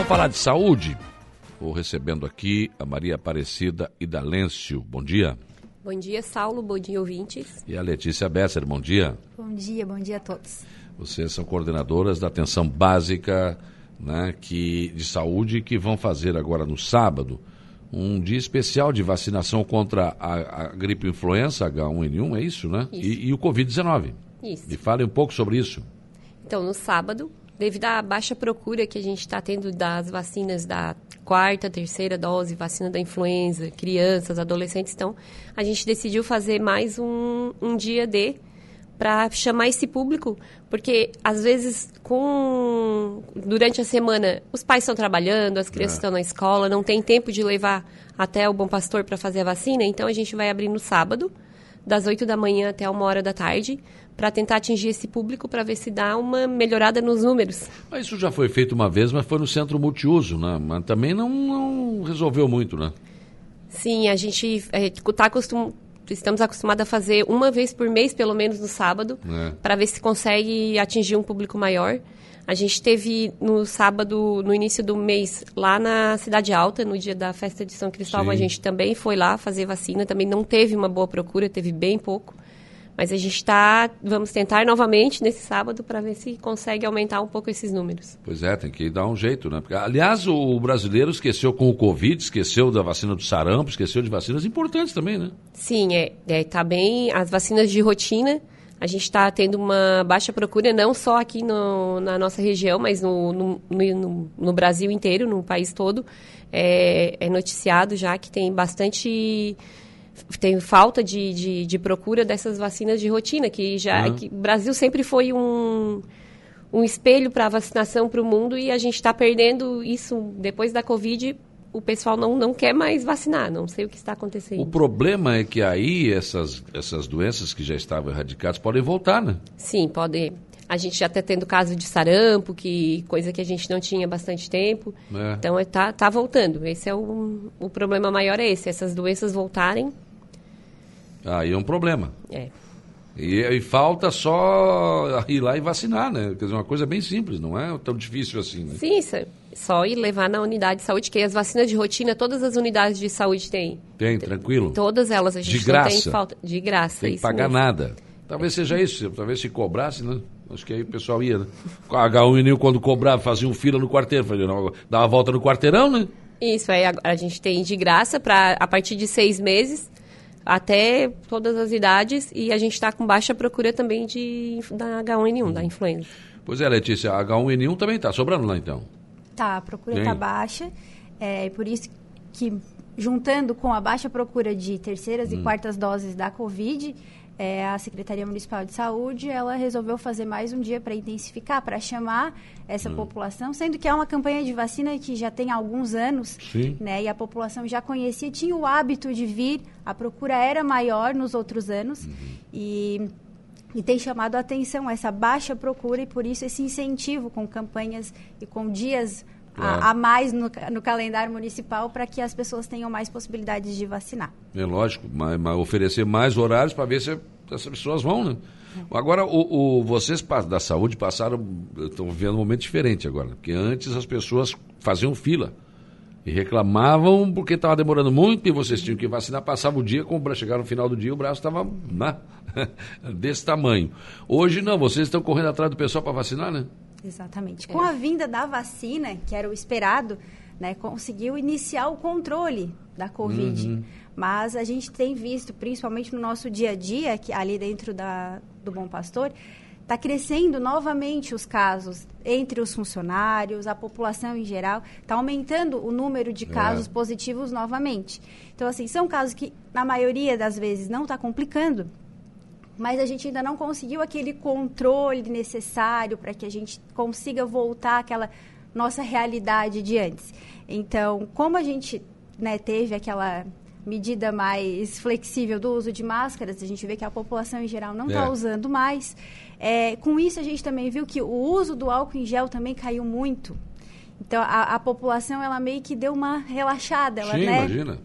Vamos falar de saúde? Estou recebendo aqui a Maria Aparecida Idalêncio. Bom dia. Bom dia, Saulo. Bom dia, ouvintes. E a Letícia Besser. Bom dia. Bom dia, bom dia a todos. Vocês são coordenadoras da atenção básica né, que, de saúde que vão fazer agora no sábado um dia especial de vacinação contra a, a gripe influenza H1N1, é isso, né? Isso. E, e o Covid-19. Isso. Me fale um pouco sobre isso. Então, no sábado, devido à baixa procura que a gente está tendo das vacinas da quarta, terceira dose, vacina da influenza, crianças, adolescentes, então a gente decidiu fazer mais um, um dia D para chamar esse público, porque às vezes com durante a semana os pais estão trabalhando, as crianças É. estão na escola, não tem tempo de levar até o Bom Pastor para fazer a vacina, então a gente vai abrir no sábado, das 8 da manhã até uma hora da tarde, para tentar atingir esse público para ver se dá uma melhorada nos números. Mas isso já foi feito uma vez, mas foi no centro multiuso, né? Mas também não, não resolveu muito, né? Sim, a gente é, tá acostum... estamos acostumados a fazer uma vez por mês, pelo menos no sábado, É. para ver se consegue atingir um público maior. A gente teve no sábado, no início do mês, lá na Cidade Alta, no dia da festa de São Cristóvão, Sim. a gente também foi lá fazer vacina, também não teve uma boa procura, teve bem pouco. Mas a gente está, vamos tentar novamente nesse sábado para ver se consegue aumentar um pouco esses números. Pois é, tem que dar um jeito, né? Porque, aliás, o brasileiro esqueceu com o Covid, esqueceu da vacina do sarampo, esqueceu de vacinas importantes também, né? Sim, é, é, tá bem. As vacinas de rotina, a gente está tendo uma baixa procura, não só aqui no- na nossa região, mas no, no, no- no Brasil inteiro, no país todo. É, é noticiado já que tem bastante. Tem falta de, de, de procura dessas vacinas de rotina, que já. Uhum. que o Brasil sempre foi um. Um espelho para a vacinação para o mundo e a gente está perdendo isso depois da Covid. O pessoal não, não quer mais vacinar, não sei o que está acontecendo. O problema é que aí essas, essas doenças que já estavam erradicadas podem voltar, né? Sim, pode. A gente já está tendo caso de sarampo, que coisa que a gente não tinha bastante tempo. É. Então é, tá, tá voltando. Esse é o, o problema maior é esse, essas doenças voltarem. Aí é um problema. É. E, e falta só ir lá e vacinar, né? Quer dizer, uma coisa bem simples, não é tão difícil assim, né? Sim, é só ir levar na unidade de saúde, que as vacinas de rotina, todas as unidades de saúde têm. Tem, tranquilo. Todas elas, a gente De graça. tem falta. De graça, Tem que pagar mesmo. nada. Talvez seja isso, talvez se cobrasse, né? Acho que aí o pessoal ia, né? A H1N1, quando cobrava, faziam fila no quarteiro, fazia, não, dava a volta no quarteirão, né? Isso, aí a, a gente tem de graça para a partir de seis meses até todas as idades e a gente está com baixa procura também de, da H1N1, da influenza. Pois é, Letícia, a H1N1 também está sobrando lá então. Tá, a procura está baixa, é por isso que, juntando com a baixa procura de terceiras Hum. e quartas doses da Covid, é, a Secretaria Municipal de Saúde, ela resolveu fazer mais um dia para intensificar, para chamar essa Hum. população, sendo que é uma campanha de vacina que já tem alguns anos, Sim. né, e a população já conhecia, tinha o hábito de vir, a procura era maior nos outros anos, Uhum. e... E tem chamado a atenção essa baixa procura e por isso esse incentivo com campanhas e com dias Claro. a, mais no, no calendário municipal para que as pessoas tenham mais possibilidades de vacinar. É lógico, mas, mas oferecer mais horários para ver se essas pessoas vão, né? Agora, o, o- vocês da saúde passaram, estão vivendo um momento diferente agora, porque antes as pessoas faziam fila e reclamavam porque estava demorando muito e vocês tinham que vacinar, passava o dia, com chegava no final do dia o braço estava né? desse tamanho. Hoje não, vocês estão correndo atrás do pessoal para vacinar, né? Exatamente. Com a vinda da vacina, que era o esperado, né, conseguiu iniciar o controle da Covid. Mas a gente tem visto, principalmente no nosso dia a dia, que ali dentro da, do Bom Pastor, está crescendo novamente os casos entre os funcionários, a população em geral, está aumentando o número de casos positivos novamente. Então, assim, são casos que, na maioria das vezes, não está complicando, mas a gente ainda não conseguiu aquele controle necessário para que a gente consiga voltar àquela nossa realidade de antes. Então, como a gente né, teve aquela medida mais flexível do uso de máscaras, a gente vê que a população em geral não está É. usando mais. É, com isso, a gente também viu que o uso do álcool em gel também caiu muito. Então, a, a população, ela meio que deu uma relaxada. Ela, Sim, né, imagina.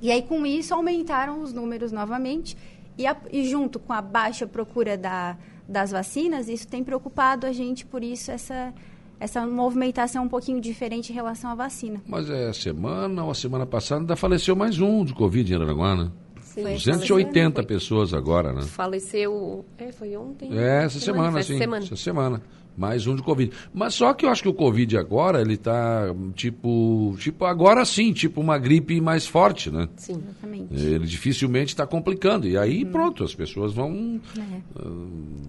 e aí, com isso, aumentaram os números novamente. E, a- e junto com a baixa procura da, das vacinas, isso tem preocupado a gente, por isso, essa, essa movimentação um pouquinho diferente em relação à vacina. Mas é semana ou a semana passada ainda faleceu mais um de Covid em Araranguá, né? Sim, 280 foi. pessoas agora, né? Faleceu. É, foi ontem. É, essa semana, foi sim. Essa semana. Essa semana. Mais um de Covid. Mas só que eu acho que o Covid agora, ele tá tipo. Tipo, agora sim, tipo uma gripe mais forte, né? Sim. Exatamente. Ele dificilmente está complicando. E aí, pronto, as pessoas vão, É.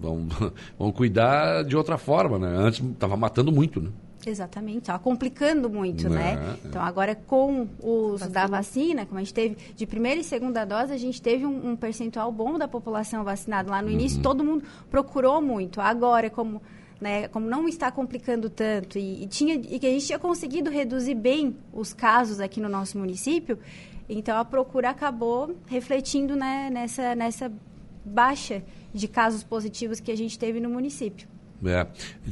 vão, vão cuidar de outra forma, né? Antes estava matando muito, né? Exatamente, estava complicando muito, É, né? é. Então, agora com o uso da vacina, como a gente teve de primeira e segunda dose, a gente teve um, um percentual bom da população vacinada. Lá no Uhum. início, todo mundo procurou muito. Agora, como, né, como não está complicando tanto e, e tinha, e que a gente tinha conseguido reduzir bem os casos aqui no nosso município, então a procura acabou refletindo né, nessa, nessa baixa de casos positivos que a gente teve no município. É.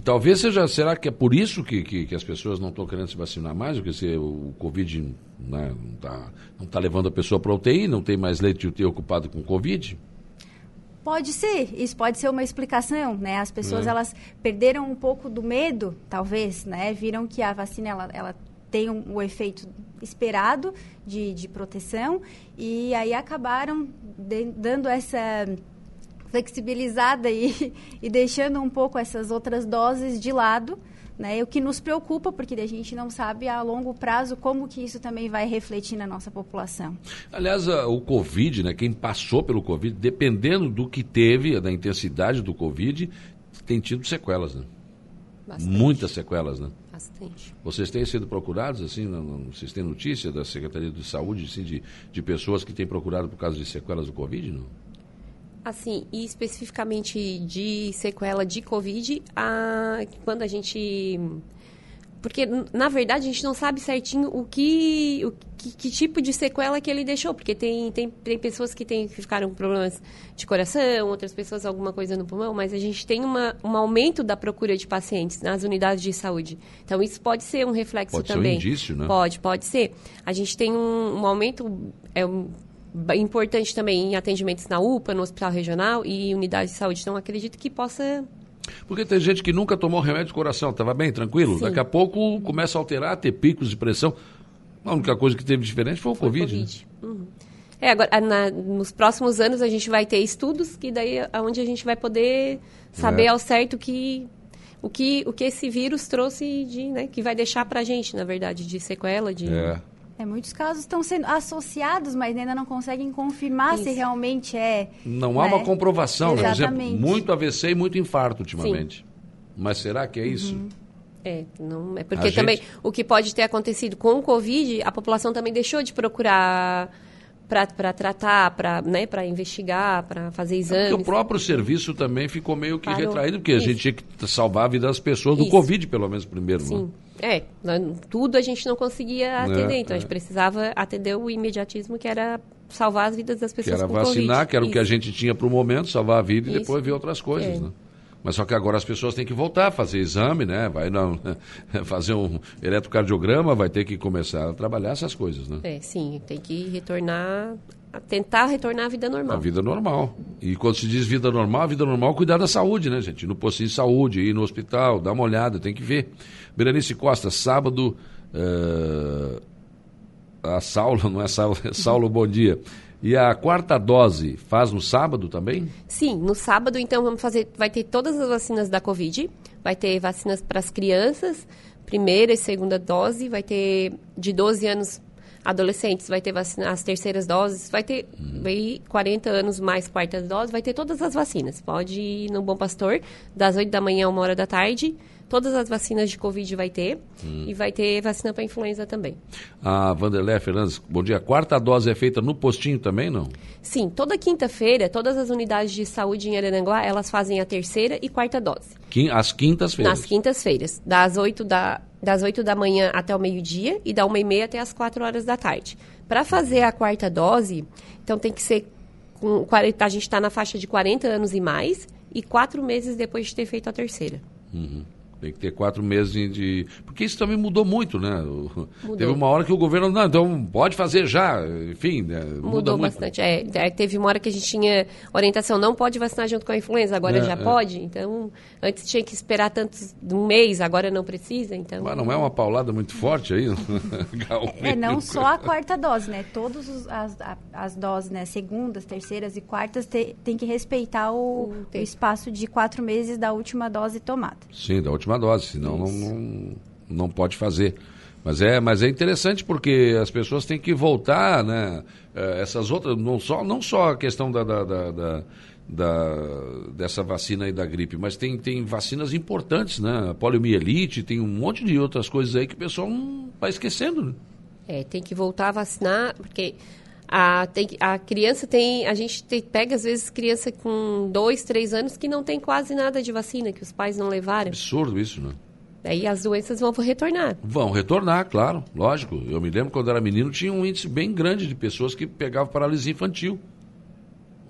Talvez seja, será que é por isso que, que, que as pessoas não estão querendo se vacinar mais? Porque se o Covid né, não está não tá levando a pessoa para UTI, não tem mais leite de UTI ocupado com Covid? Pode ser, isso pode ser uma explicação, né? As pessoas É. elas perderam um pouco do medo, talvez, né? Viram que a vacina ela, ela tem um, o efeito esperado de, de proteção e aí acabaram de- dando essa flexibilizada e, e deixando um pouco essas outras doses de lado, né? O que nos preocupa porque a gente não sabe a longo prazo como que isso também vai refletir na nossa população. Aliás, o Covid, né, quem passou pelo Covid, dependendo do que teve, da intensidade do Covid, tem tido sequelas, né? Bastante. Muitas sequelas, né? Bastante. Vocês têm sido procurados, assim, não- não- vocês têm notícia da Secretaria de Saúde, assim, de, de pessoas que têm procurado por causa de sequelas do Covid, não? Assim, e especificamente de sequela de Covid, a, quando a gente. Porque, na verdade, a gente não sabe certinho o que, o que, que tipo de sequela que ele deixou. Porque tem, tem, tem pessoas que, tem, que ficaram com problemas de coração, outras pessoas alguma coisa no pulmão, mas a gente tem uma, um aumento da procura de pacientes nas unidades de saúde. Então, isso pode ser um reflexo Pode ser um também. indício, né? Pode, pode ser. A gente tem um, um aumento é um, importante também em atendimentos na UPA, no Hospital Regional e unidades de saúde. Então, acredito que possa... Porque tem gente que nunca tomou remédio de coração, estava bem, tranquilo. Sim. Daqui a pouco começa a alterar, ter picos de pressão. A única coisa que teve diferente foi o Covid. né? Uhum. É, agora, na- nos próximos anos a gente vai ter estudos que daí é onde a gente vai poder saber É. ao certo que, o, que, o que esse vírus trouxe de, né, que vai deixar pra gente, na verdade, de sequela, de... É. É, muitos casos estão sendo associados, mas ainda não conseguem confirmar se Isso. realmente é. Não há né? uma comprovação, né? Por exemplo, Exatamente. muito AVC e muito infarto ultimamente. Mas será que é isso? É, não, é A porque gente- também o que pode ter acontecido com o Covid, a população também deixou de procurar para tratar, para né, pra investigar, para fazer Porque exames. o próprio serviço também ficou meio que Parou. retraído, porque a Isso. gente tinha que salvar a vida das pessoas do. Covid, pelo menos primeiro. Sim. Né? É, nós- tudo a gente não conseguia atender, então é. a gente precisava atender o imediatismo que era salvar as vidas das Que pessoas era com vacinar, Covid. que era o que a Isso. gente tinha para o momento, salvar a vida e Isso. depois ver outras coisas, É. né? Mas só que agora as pessoas têm que voltar a fazer exame, né? Vai não, fazer um eletrocardiograma, vai ter que começar a trabalhar essas coisas, né? É, sim, tem que retornar, tentar retornar à vida normal. A vida normal. E quando se diz vida normal, a vida normal é cuidar da saúde, né, gente? No postinho de saúde, ir no hospital, dar uma olhada, tem que ver. Berenice Costa, sábado. eh, a Saulo, não é Saulo, é Saulo, bom dia. E a quarta dose faz no sábado também? Sim, no sábado, então, vamos fazer. Vai ter todas as vacinas da Covid. Vai ter vacinas para as crianças, primeira e segunda dose. Vai ter de 12 anos adolescentes, vai ter vacina, as terceiras doses. Vai ter aí 40 anos mais quarta dose. Vai ter todas as vacinas. Pode ir no Bom Pastor, das 8 da manhã a 1 hora da tarde. Todas as vacinas de Covid vai ter. E vai ter vacina para influenza também. A Vanderlei Fernandes, bom dia. A quarta dose é feita no postinho também, não? Sim, toda quinta-feira, todas as unidades de saúde em Araranguá, elas fazem a terceira e quarta dose. Quin- Às quintas-feiras. Nas quintas-feiras, das 8 da, das 8 da manhã até o meio-dia e da 1 e meia até as 4 horas da tarde. Para fazer a quarta dose, então tem que ser com 40, a gente está na faixa de 40 anos e mais e quatro meses depois de ter feito a terceira. Tem que ter quatro meses de. Porque isso também mudou muito, né? Mudou. Teve uma hora que o governo. Não, então pode fazer já. Enfim, né? muda Mudou muito. bastante. É, é, teve uma hora que a gente tinha orientação, não pode vacinar junto com a influenza, agora É, já é. pode. Então, antes tinha que esperar tantos um mês, agora não precisa. Então, Mas não é uma paulada muito forte aí? É, não só a quarta dose, né? Todas as, as doses, né? Segundas, terceiras e quartas te- tem que respeitar o, O o espaço de quatro meses da última dose tomada. Sim, da última dose, senão não, não, não pode fazer. Mas é, mas é interessante porque as pessoas têm que voltar, né? eh, Essas outras, não só, não só a questão da, da, da, da- da- dessa vacina aí da gripe, mas tem, tem vacinas importantes, né? A poliomielite, tem um monte de outras coisas aí que o pessoal não vai esquecendo, né? É, tem que voltar a vacinar, porque a, tem a criança tem. A gente tem- pega, às vezes, criança com dois, três anos que não tem quase nada de vacina, que os pais não levaram. Absurdo isso, né? Daí as doenças vão retornar. Vão retornar, claro, lógico. Eu me lembro quando era menino tinha um índice bem grande de pessoas que pegavam paralisia infantil.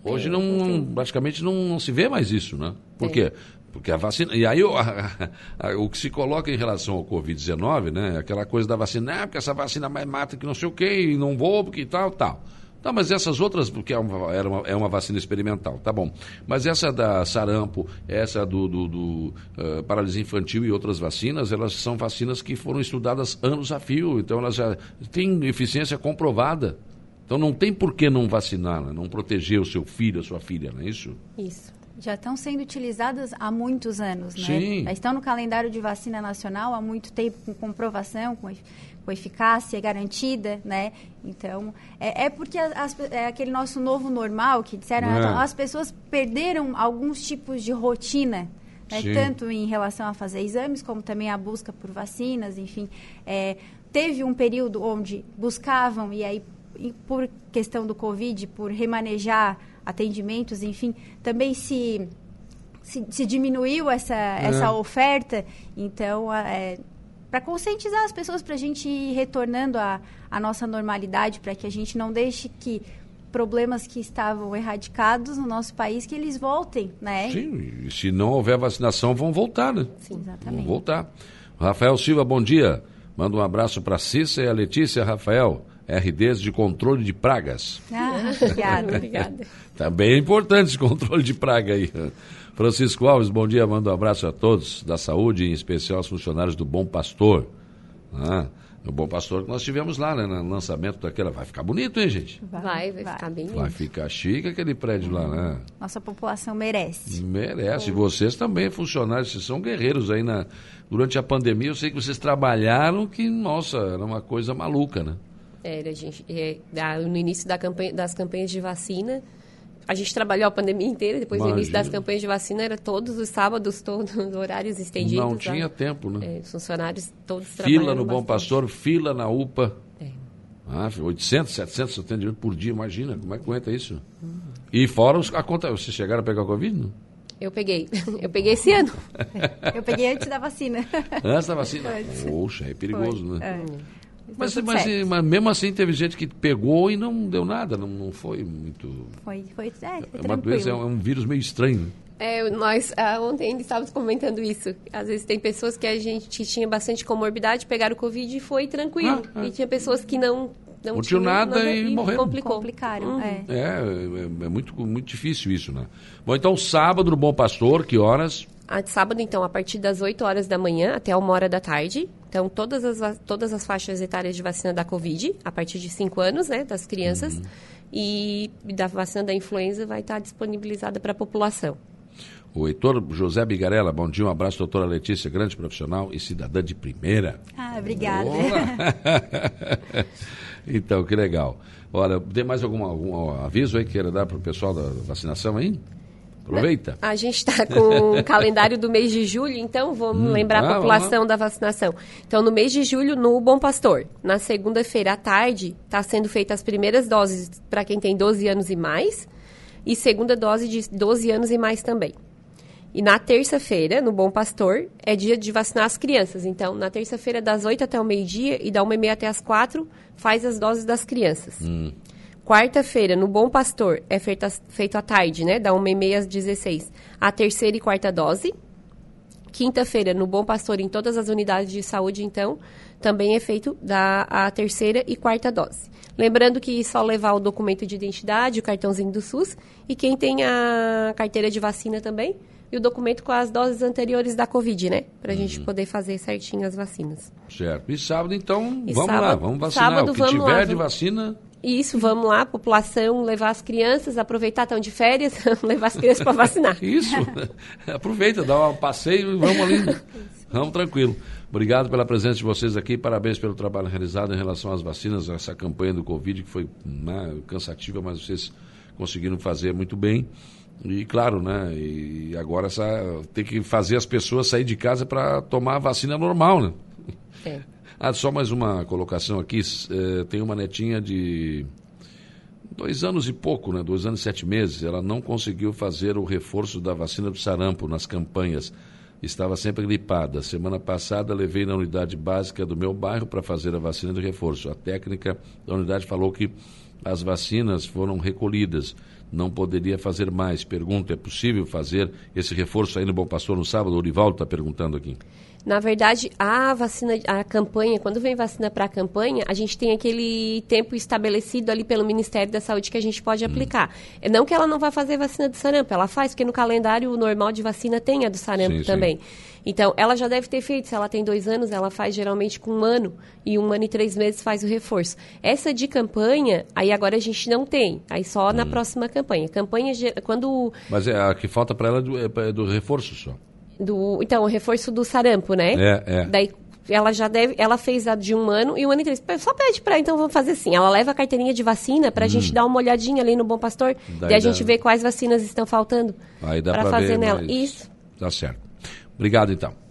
Hoje É, não, praticamente não, não se vê mais isso, né? Por É. quê? Porque a vacina. E aí o, a- a- o que se coloca em relação ao Covid-19, né? Aquela coisa da vacina, ah, porque essa vacina mais mata que não sei o quê, e não vou, porque tal, tal. Tá, mas essas outras, porque é uma, era uma, é uma vacina experimental, tá bom. Mas essa da sarampo, essa do, do, do, eh, paralisia infantil e outras vacinas, elas são vacinas que foram estudadas anos a fio, então elas já têm eficiência comprovada. Então não tem por que não vacinar, né? não proteger o seu filho, a sua filha, não é isso? Isso. Já estão sendo utilizadas há muitos anos, né? Sim. Já estão no calendário de vacina nacional há muito tempo, com comprovação, com, com eficácia garantida, né? Então, é, é porque as- é aquele nosso novo normal que disseram, É. então, as pessoas perderam alguns tipos de rotina, né? Tanto em relação a fazer exames, como também a busca por vacinas, enfim. É, teve um período onde buscavam, e aí, e por questão do Covid, por remanejar atendimentos, enfim, também se, se, se diminuiu essa, essa oferta. Então, para conscientizar as pessoas, para a gente ir retornando à nossa normalidade, para que a gente não deixe que problemas que estavam erradicados no nosso país, que eles voltem, né? Sim, e se não houver vacinação, vão voltar, né? Sim, Vão exatamente. voltar. Rafael Silva, bom dia. Manda um abraço para a Cissa e a Letícia Rafael, RDs de controle de pragas. Ah, obrigada. Obrigada. Também é importante esse controle de praga aí. Francisco Alves, bom dia, manda um abraço a todos da saúde, em especial aos funcionários do Bom Pastor. Ah, o Bom Pastor que nós tivemos lá, né, no lançamento daquela. Vai ficar bonito, hein, gente? Vai, vai, ficar bem Vai ficar chique aquele prédio lá, né? Nossa população merece. Merece. E vocês também, funcionários, vocês são guerreiros aí na. Durante a pandemia, eu sei que vocês trabalharam que, nossa, era uma coisa maluca, né? Era, gente, é, da- no início da campanha, das campanhas de vacina, a gente trabalhou a pandemia inteira, depois no início das Imagina. campanhas de vacina, era todos os sábados, todos os horários estendidos. Não tinha tempo, né? É, os funcionários todos Fila trabalhando no Bom. Pastor, fila na UPA. É. Ah, 800, 700 atendimentos por dia, imagina, como é que aguenta isso? E fora os, a conta, vocês chegaram a pegar Covid? Não? Eu peguei. Eu peguei esse ano. Eu peguei antes da vacina. Antes da vacina? Antes. Poxa, é perigoso, Foi, né? é. Mas, mas, mas mesmo assim teve gente que pegou e não deu nada, não, não foi muito... Foi, foi, é, foi É uma tranquilo. doença, é um vírus meio estranho. né? É, nós ah, ontem ainda estávamos comentando isso. Às vezes tem pessoas que a gente tinha bastante comorbidade, pegaram o Covid e foi tranquilo. Ah, ah. E tinha pessoas que não não, Não tinham tinham nada e morreram. complicou. Complicaram, Uhum. é. É, é, é muito, muito difícil isso, né? Bom, então sábado no Bom Pastor, que horas? A de sábado, então, a partir das 8 horas da manhã até uma hora da tarde. Então, todas as, todas as faixas etárias de vacina da Covid, a partir de 5 anos, né, das crianças. Uhum. E da vacina da influenza vai estar disponibilizada para a população. O Heitor José Bigarella, bom dia, um abraço, doutora Letícia, grande profissional e cidadã de primeira. Ah, obrigada. Então, que legal. Olha, tem mais algum, algum aviso aí que queira dar para o pessoal da vacinação aí? Aproveita. A gente está com o calendário do mês de julho, então vamos lembrar ah, a população da vacinação. Então, no mês de julho, no Bom Pastor, na segunda-feira à tarde, está sendo feitas as primeiras doses para quem tem 12 anos e mais, e segunda dose de 12 anos e mais também. E na terça-feira, no Bom Pastor, é dia de vacinar as crianças. Então, na terça-feira, das 8 até o meio-dia e da 1h30 até as 4, faz as doses das crianças. Quarta-feira, no Bom Pastor, é feita, feito à tarde, né? Da 1h30 às 16 a terceira e quarta dose. quinta-feira, no Bom Pastor, em todas as unidades de saúde, então, também é feito da a terceira e quarta dose. Lembrando que só levar o documento de identidade, o cartãozinho do SUS, e quem tem a carteira de vacina também, e o documento com as doses anteriores da Covid, né? Para a gente uhum. poder fazer certinho as vacinas. Certo. E sábado, então, e vamos sábado, lá, vamos vacinar. Sábado, o que tiver lá, de vacina... Isso, vamos lá, população, levar as crianças, aproveitar, estão de férias, levar as crianças para vacinar. Isso, aproveita, dá um passeio e vamos ali. vamos tranquilo. Obrigado pela presença de vocês aqui, parabéns pelo trabalho realizado em relação às vacinas, essa campanha do Covid que foi né, cansativa, mas vocês conseguiram fazer muito bem. E claro, né? E agora essa, tem que fazer as pessoas sair de casa para tomar a vacina normal, né? É. Ah, só mais uma colocação aqui. É, tem uma netinha de dois anos e pouco, né? Dois anos e sete meses. Ela não conseguiu fazer o reforço da vacina do sarampo nas campanhas. Estava sempre gripada. Semana passada levei na unidade básica do meu bairro para fazer a vacina de reforço. A técnica da unidade falou que as vacinas foram recolhidas. Não poderia fazer mais. Pergunta: é possível fazer esse reforço aí no Bom Pastor no sábado? O Orivaldo está perguntando aqui. Na verdade, a vacina, a campanha, quando vem vacina para a campanha, a gente tem aquele tempo estabelecido ali pelo Ministério da Saúde que a gente pode hum. aplicar. É não que ela não vai fazer vacina do sarampo, ela faz, porque no calendário normal de vacina tem a do sarampo sim, também. Sim. Então, ela já deve ter feito, se ela tem dois anos, ela faz geralmente com um ano, e um ano e três meses faz o reforço. Essa de campanha, aí agora a gente não tem, aí só hum. na próxima campanha. Campanha, quando... Mas é, a que falta para ela é do, é do reforço só. Do, então, o reforço do sarampo, né? É, é. Daí ela já deve, ela fez a de um ano e um ano e três. Só pede para então vamos fazer assim. Ela leva a carteirinha de vacina para a hum. gente dar uma olhadinha ali no Bom Pastor Daí e a gente ver quais vacinas estão faltando para fazer nela. Mas... Isso. Tá certo. Obrigado então.